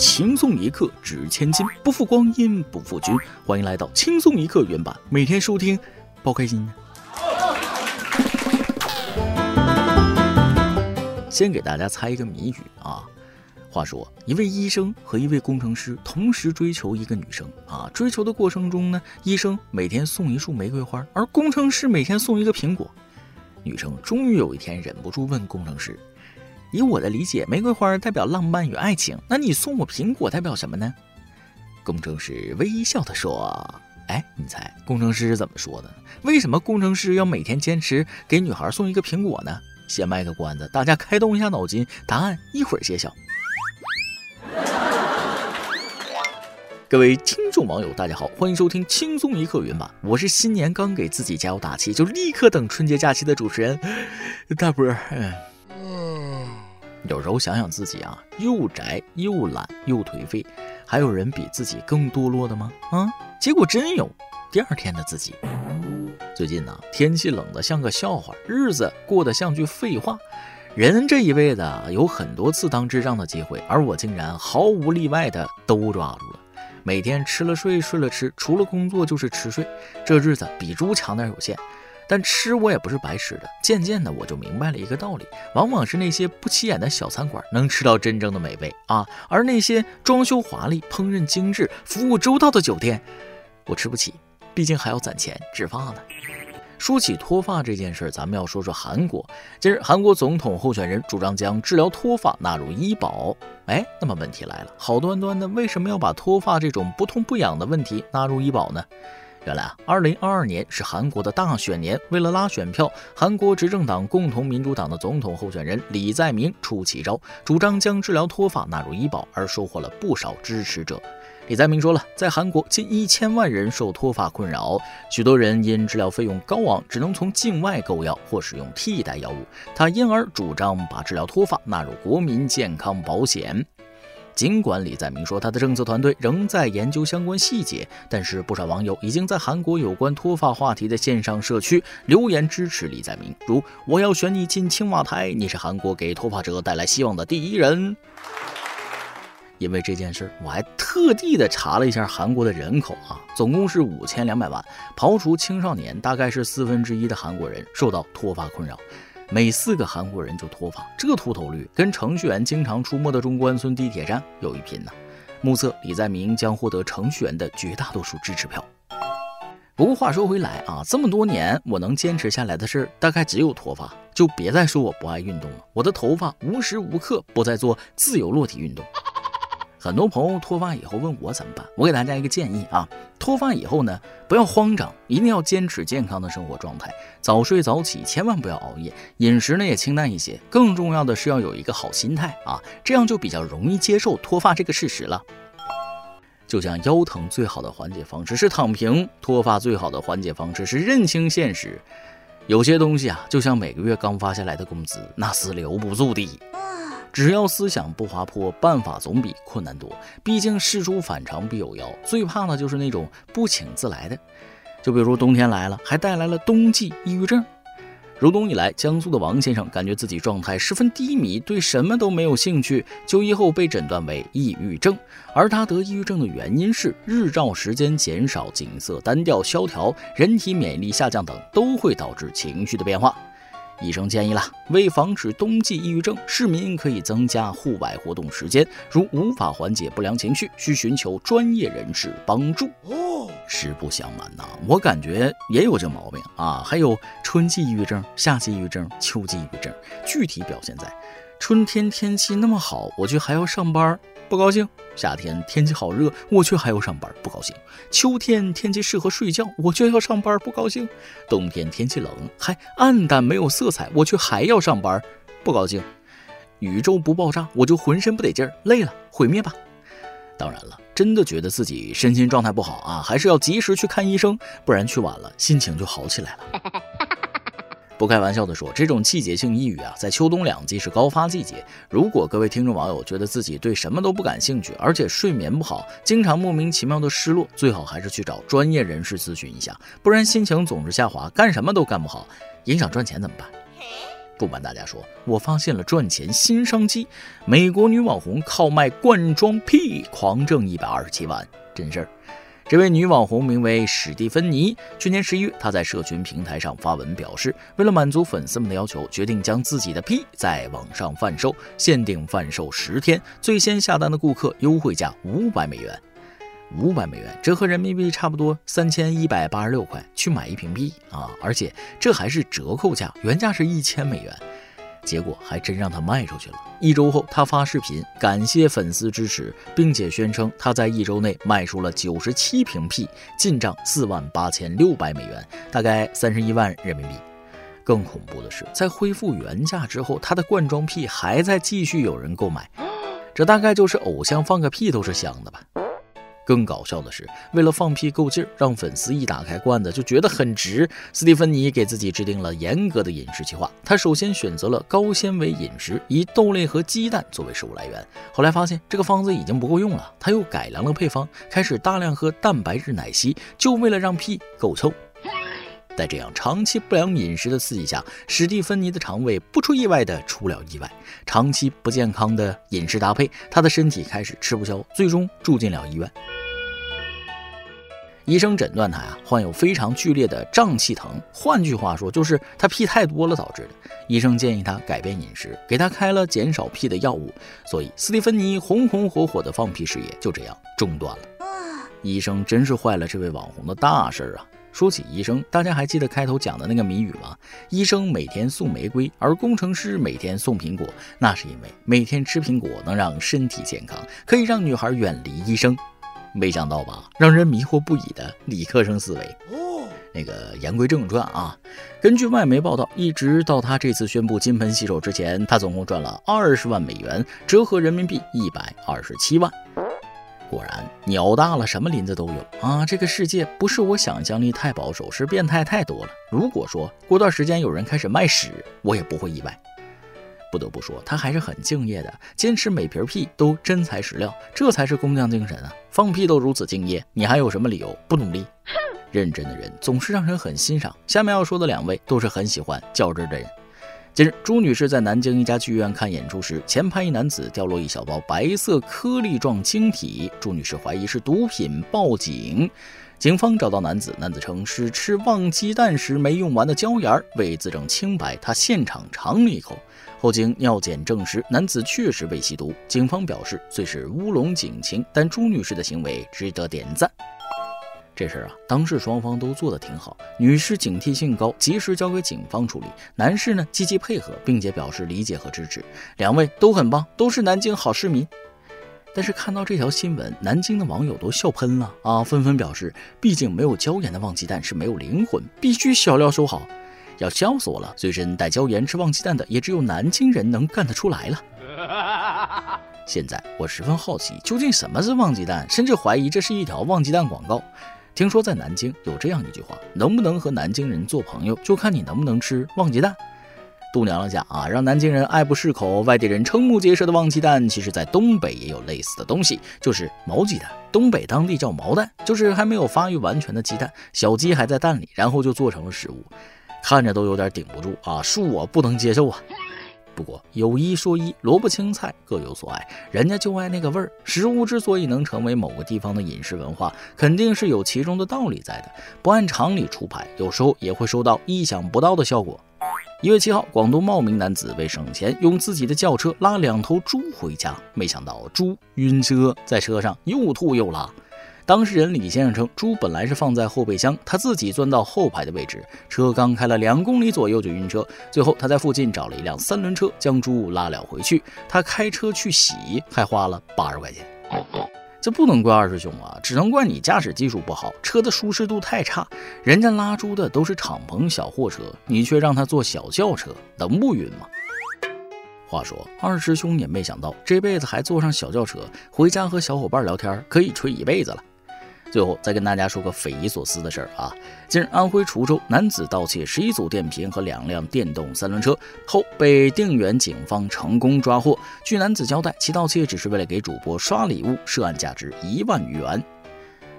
轻松一刻值千金，不负光阴不负君。欢迎来到轻松一刻原版，每天收听，包开心。先给大家猜一个谜语啊。话说，一位医生和一位工程师同时追求一个女生啊。追求的过程中呢，医生每天送一束玫瑰花，而工程师每天送一个苹果。女生终于有一天忍不住问工程师：“以我的理解，玫瑰花代表浪漫与爱情，那你送我苹果代表什么呢？”工程师微笑地说：“哎，你猜工程师是怎么说的？为什么工程师要每天坚持给女孩送一个苹果呢？先卖个关子，大家开动一下脑筋，答案一会儿揭晓。”各位听众网友，大家好，欢迎收听轻松一刻云版。我是新年刚给自己加油打气，就立刻等春节假期的主持人大波。嗯，有时候想想自己啊，又宅又懒又颓废，还有人比自己更堕落的吗？啊，结果真有。第二天的自己，最近呢，天气冷得像个笑话，日子过得像句废话。人这一辈子啊有很多次当智障的机会，而我竟然毫无例外的都抓住了。每天吃了睡，睡了吃，除了工作就是吃睡，这日子比猪强点有限。但吃我也不是白吃的。渐渐的，我就明白了一个道理：往往是那些不起眼的小餐馆能吃到真正的美味啊，而那些装修华丽、烹饪精致、服务周到的酒店，我吃不起，毕竟还要攒钱植发呢。说起脱发这件事儿，咱们要说说韩国。近日，韩国总统候选人主张将治疗脱发纳入医保。哎，那么问题来了，好端端的为什么要把脱发这种不痛不痒的问题纳入医保呢？原来啊，二零二二年是韩国的大选年，为了拉选票，韩国执政党共同民主党的总统候选人李在明出奇招，主张将治疗脱发纳入医保，而收获了不少支持者。李在明说了，在韩国近一千万人受脱发困扰，许多人因治疗费用高昂，只能从境外购药或使用替代药物。他因而主张把治疗脱发纳入国民健康保险。尽管李在明说他的政策团队仍在研究相关细节，但是不少网友已经在韩国有关脱发话题的线上社区留言支持李在明，如“我要选你进青瓦台，你是韩国给脱发者带来希望的第一人。”因为这件事，我还特地的查了一下韩国的人口啊，总共是五千两百万，刨除青少年，大概是四分之一的韩国人受到脱发困扰，每四个韩国人就脱发，这秃头率跟程序员经常出没的中关村地铁站有一拼呢。目测李在明将获得程序员的绝大多数支持票。不过话说回来啊，这么多年我能坚持下来的事儿，大概只有脱发，就别再说我不爱运动了。我的头发无时无刻不在做自由落体运动。很多朋友脱发以后问我怎么办，我给大家一个建议啊，脱发以后呢，不要慌张，一定要坚持健康的生活状态，早睡早起，千万不要熬夜，饮食呢也清淡一些，更重要的是要有一个好心态啊，这样就比较容易接受脱发这个事实了。就像腰疼最好的缓解方式是躺平，脱发最好的缓解方式是认清现实，有些东西啊，就像每个月刚发下来的工资，那是留不住的。只要思想不滑坡，办法总比困难多。毕竟事出反常必有妖，最怕的就是那种不请自来的。就比如冬天来了，还带来了冬季抑郁症。入冬以来，江苏的王先生感觉自己状态十分低迷，对什么都没有兴趣。就医后被诊断为抑郁症，而他得抑郁症的原因是日照时间减少、景色单调、萧条、人体免疫力下降等，都会导致情绪的变化。医生建议了，为防止冬季抑郁症，市民可以增加户外活动时间。如无法缓解不良情绪，需寻求专业人士帮助。哦，实不相瞒呐，我感觉也有这毛病啊。还有春季抑郁症、夏季抑郁症、秋季抑郁症，具体表现在。春天天气那么好，我却还要上班，不高兴；夏天天气好热，我却还要上班，不高兴；秋天天气适合睡觉，我却要上班，不高兴；冬天天气冷，还暗淡没有色彩，我却还要上班，不高兴。宇宙不爆炸，我就浑身不得劲儿，累了，毁灭吧。当然了，真的觉得自己身心状态不好啊，还是要及时去看医生，不然去晚了，心情就好起来了。不开玩笑的说，这种季节性抑郁啊，在秋冬两季是高发季节。如果各位听众网友觉得自己对什么都不感兴趣，而且睡眠不好，经常莫名其妙的失落，最好还是去找专业人士咨询一下，不然心情总是下滑，干什么都干不好，影响赚钱怎么办？不瞒大家说，我发现了赚钱新商机。美国女网红靠卖罐装屁狂挣一百二十七万，真事儿。这位女网红名为史蒂芬妮。去年十一月，她在社群平台上发文表示，为了满足粉丝们的要求，决定将自己的屁在网上贩售，限定贩售十天，最先下单的顾客优惠价五百美元。五百美元折合人民币差不多三千一百八十六块，去买一瓶屁啊！而且这还是折扣价，原价是一千美元。结果还真让他卖出去了。一周后，他发视频感谢粉丝支持，并且宣称他在一周内卖出了九十七瓶屁，进账四万八千六百美元，大概三十一万人民币。更恐怖的是，在恢复原价之后，他的罐装屁还在继续有人购买。这大概就是偶像放个屁都是香的吧。更搞笑的是，为了放屁够劲儿，让粉丝一打开罐子就觉得很值，斯蒂芬妮给自己制定了严格的饮食计划。她首先选择了高纤维饮食，以豆类和鸡蛋作为食物来源。后来发现这个方子已经不够用了，她又改良了配方，开始大量喝蛋白质奶昔，就为了让屁够臭。在这样长期不良饮食的刺激下，史蒂芬妮的肠胃不出意外的出了意外。长期不健康的饮食搭配，她的身体开始吃不消，最终住进了医院。医生诊断他呀患有非常剧烈的胀气疼，换句话说就是他屁太多了导致的。医生建议他改变饮食，给他开了减少屁的药物，所以斯蒂芬妮红红火火的放屁事业就这样中断了。医生真是坏了这位网红的大事儿啊！说起医生，大家还记得开头讲的那个谜语吗？医生每天送玫瑰，而工程师每天送苹果，那是因为每天吃苹果能让身体健康，可以让女孩远离医生。没想到吧？让人迷惑不已的理科生思维。哦，那个言归正传啊，根据外媒报道，一直到他这次宣布金盆洗手之前，他总共赚了二十万美元，折合人民币一百二十七万。果然，鸟大了，什么林子都有啊！这个世界不是我想象力太保守，是变态太多了。如果说过段时间有人开始卖屎，我也不会意外。不得不说，他还是很敬业的，坚持每瓶屁都真材实料，这才是工匠精神啊！放屁都如此敬业，你还有什么理由不努力？认真的人总是让人很欣赏。下面要说的两位都是很喜欢较真的人。近日，朱女士在南京一家剧院看演出时，前排一男子掉落一小包白色颗粒状晶体，朱女士怀疑是毒品，报警。警方找到男子，男子称是吃旺鸡蛋时没用完的椒盐。为自证清白，他现场尝了一口，后经尿检证实，男子确实未吸毒。警方表示，虽是乌龙警情，但朱女士的行为值得点赞。这事儿啊，当事双方都做得挺好。女士警惕性高，及时交给警方处理；男士呢，积极配合，并且表示理解和支持。两位都很棒，都是南京好市民。但是看到这条新闻，南京的网友都笑喷了啊，纷纷表示，毕竟没有椒盐的旺鸡蛋是没有灵魂，必须小料收好。要笑死我了！随身带椒盐吃旺鸡蛋的，也只有南京人能干得出来了。现在我十分好奇，究竟什么是旺鸡蛋？甚至怀疑这是一条旺鸡蛋广告。听说在南京有这样一句话：能不能和南京人做朋友，就看你能不能吃旺鸡蛋。度娘娘讲啊，让南京人爱不释口，外地人瞠目结舌的旺鸡蛋，其实在东北也有类似的东西，就是毛鸡蛋。东北当地叫毛蛋，就是还没有发育完全的鸡蛋，小鸡还在蛋里，然后就做成了食物，看着都有点顶不住啊，恕我不能接受啊。不过有一说一，萝卜青菜各有所爱，人家就爱那个味儿。食物之所以能成为某个地方的饮食文化，肯定是有其中的道理在的。不按常理出牌，有时候也会收到意想不到的效果。一月七号，广东茂名男子为省钱，用自己的轿车拉两头猪回家，没想到猪晕车，在车上又吐又拉。当事人李先生称，猪本来是放在后备箱，他自己钻到后排的位置，车刚开了两公里左右就晕车。最后他在附近找了一辆三轮车，将猪拉了回去。他开车去洗，还花了八十块钱。这不能怪二师兄啊，只能怪你驾驶技术不好，车的舒适度太差。人家拉猪的都是敞篷小货车，你却让他坐小轿车，能不晕吗？话说二师兄也没想到，这辈子还坐上小轿车，回家和小伙伴聊天，可以吹一辈子了。最后再跟大家说个匪夷所思的事儿啊！近日，安徽滁州男子盗窃十一组电瓶和两辆电动三轮车后，被定远警方成功抓获。据男子交代，其盗窃只是为了给主播刷礼物，涉案价值一万余元。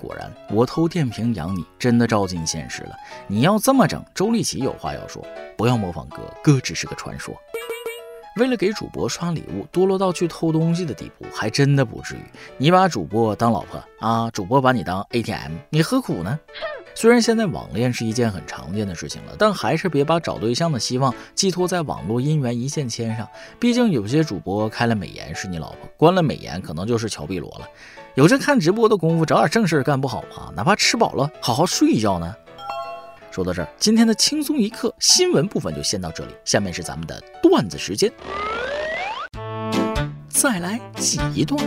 果然，我偷电瓶养你，真的照进现实了。你要这么整，周立奇有话要说，不要模仿哥，哥只是个传说。为了给主播刷礼物，堕落到去偷东西的地步，还真的不至于。你把主播当老婆啊，主播把你当 ATM，你何苦呢？虽然现在网恋是一件很常见的事情了，但还是别把找对象的希望寄托在网络姻缘一线牵上。毕竟有些主播开了美颜是你老婆，关了美颜可能就是乔碧萝了。有这看直播的功夫，找点正事干不好吗？哪怕吃饱了，好好睡一觉呢。说到这儿，今天的轻松一刻新闻部分就先到这里。下面是咱们的段子时间，再来挤一段。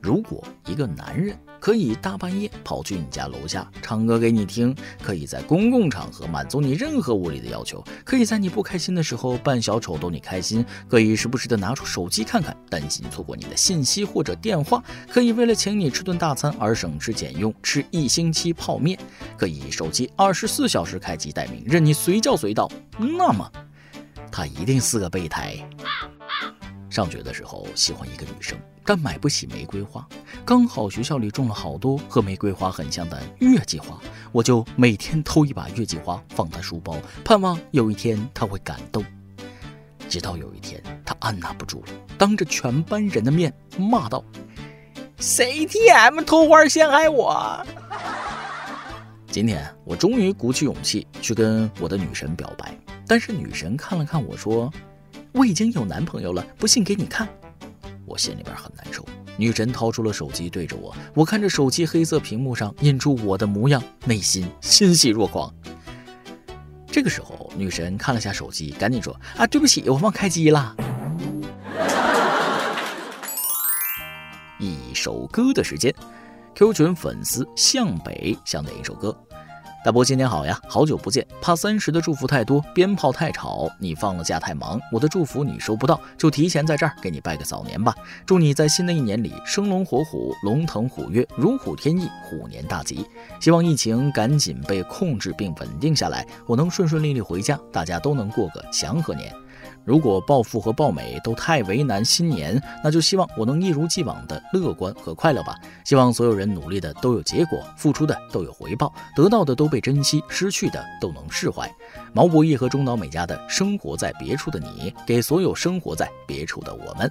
如果一个男人可以大半夜跑去你家楼下唱歌给你听，可以在公共场合满足你任何无理的要求，可以在你不开心的时候扮小丑逗你开心，可以时不时的拿出手机看看，担心错过你的信息或者电话，可以为了请你吃顿大餐而省吃俭用吃一星期泡面，可以手机二十四小时开机待命，任你随叫随到，那么他一定是个备胎。上学的时候喜欢一个女生。但买不起玫瑰花，刚好学校里种了好多和玫瑰花很像的月季花，我就每天偷一把月季花放在书包，盼望有一天她会感动。直到有一天，她按捺不住了，当着全班人的面骂道：“CTM 偷花陷害我！”今天我终于鼓起勇气去跟我的女神表白，但是女神看了看我说：“我已经有男朋友了，不信给你看。”我心里边很难受。女神掏出了手机，对着我，我看着手机黑色屏幕上印出我的模样，内心欣喜若狂。这个时候，女神看了下手机，赶紧说：“啊，对不起，我忘开机了。”一首歌的时间，Q 群粉丝向北想点一首歌。大伯新年好呀，好久不见，怕三十的祝福太多，鞭炮太吵，你放了假太忙，我的祝福你收不到，就提前在这儿给你拜个早年吧。祝你在新的一年里生龙活虎，龙腾虎跃，如虎添翼，虎年大吉。希望疫情赶紧被控制并稳定下来，我能顺顺利利回家，大家都能过个祥和年。如果暴富和暴美都太为难新年，那就希望我能一如既往的乐观和快乐吧。希望所有人努力的都有结果，付出的都有回报，得到的都被珍惜，失去的都能释怀。毛不易和中岛美嘉的《生活在别处的你》，给所有生活在别处的我们。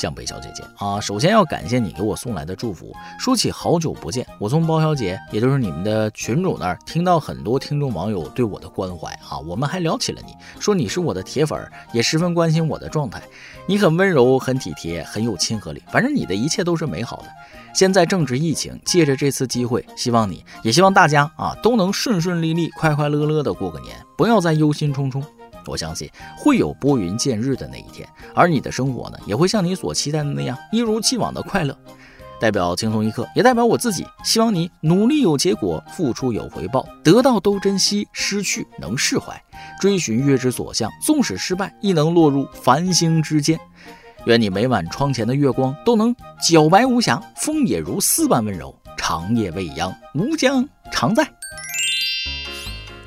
向北小姐姐啊，首先要感谢你给我送来的祝福。说起好久不见，我从包小姐，也就是你们的群主那儿听到很多听众网友对我的关怀啊，我们还聊起了你，说你是我的铁粉，也十分关心我的状态。你很温柔，很体贴，很有亲和力，反正你的一切都是美好的。现在正值疫情，借着这次机会，希望你也希望大家啊都能顺顺利利、快快乐乐的过个年，不要再忧心忡忡。我相信会有拨云见日的那一天，而你的生活呢，也会像你所期待的那样一如既往的快乐。代表轻松一刻，也代表我自己，希望你努力有结果，付出有回报，得到都珍惜，失去能释怀，追寻月之所向，纵使失败，亦能落入繁星之间。愿你每晚窗前的月光都能皎白无瑕，风也如丝般温柔，长夜未央，吾将常在。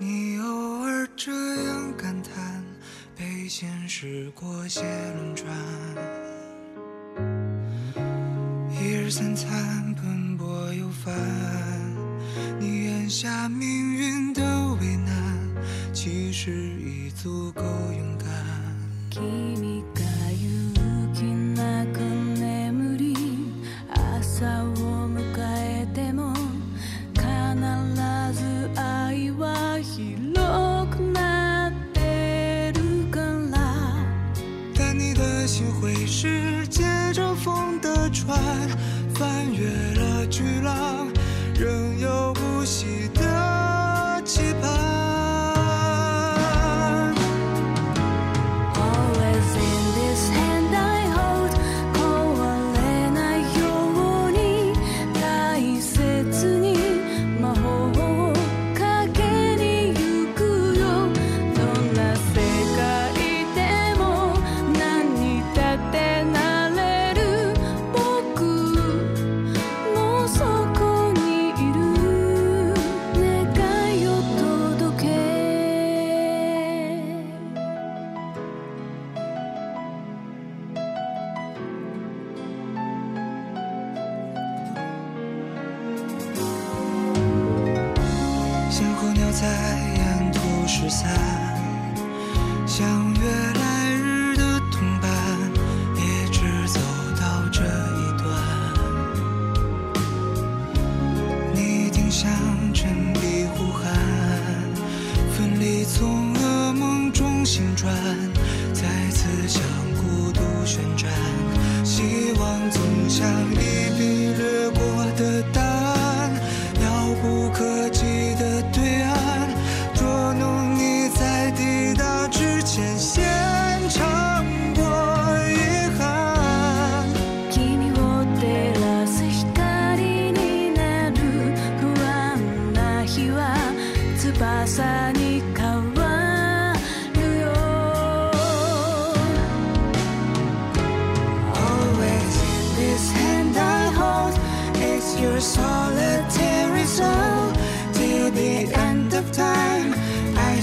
你偶尔这样感叹，被现实裹挟轮转，一日三餐奔波又烦，你眼下命运的为难，其实已足够勇敢。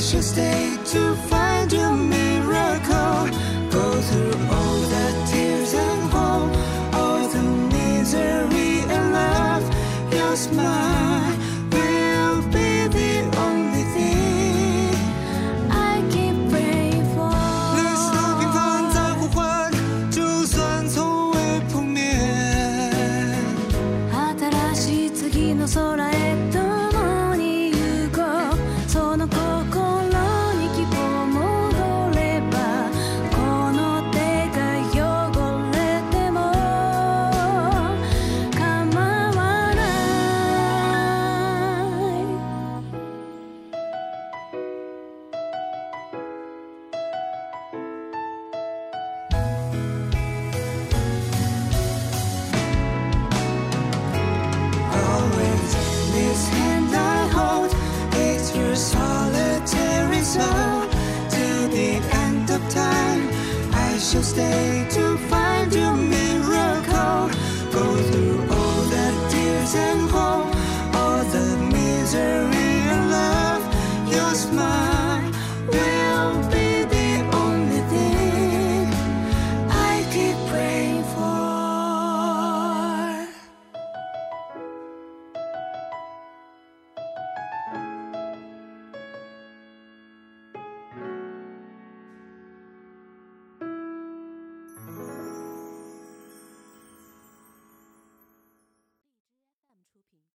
She stayed too far.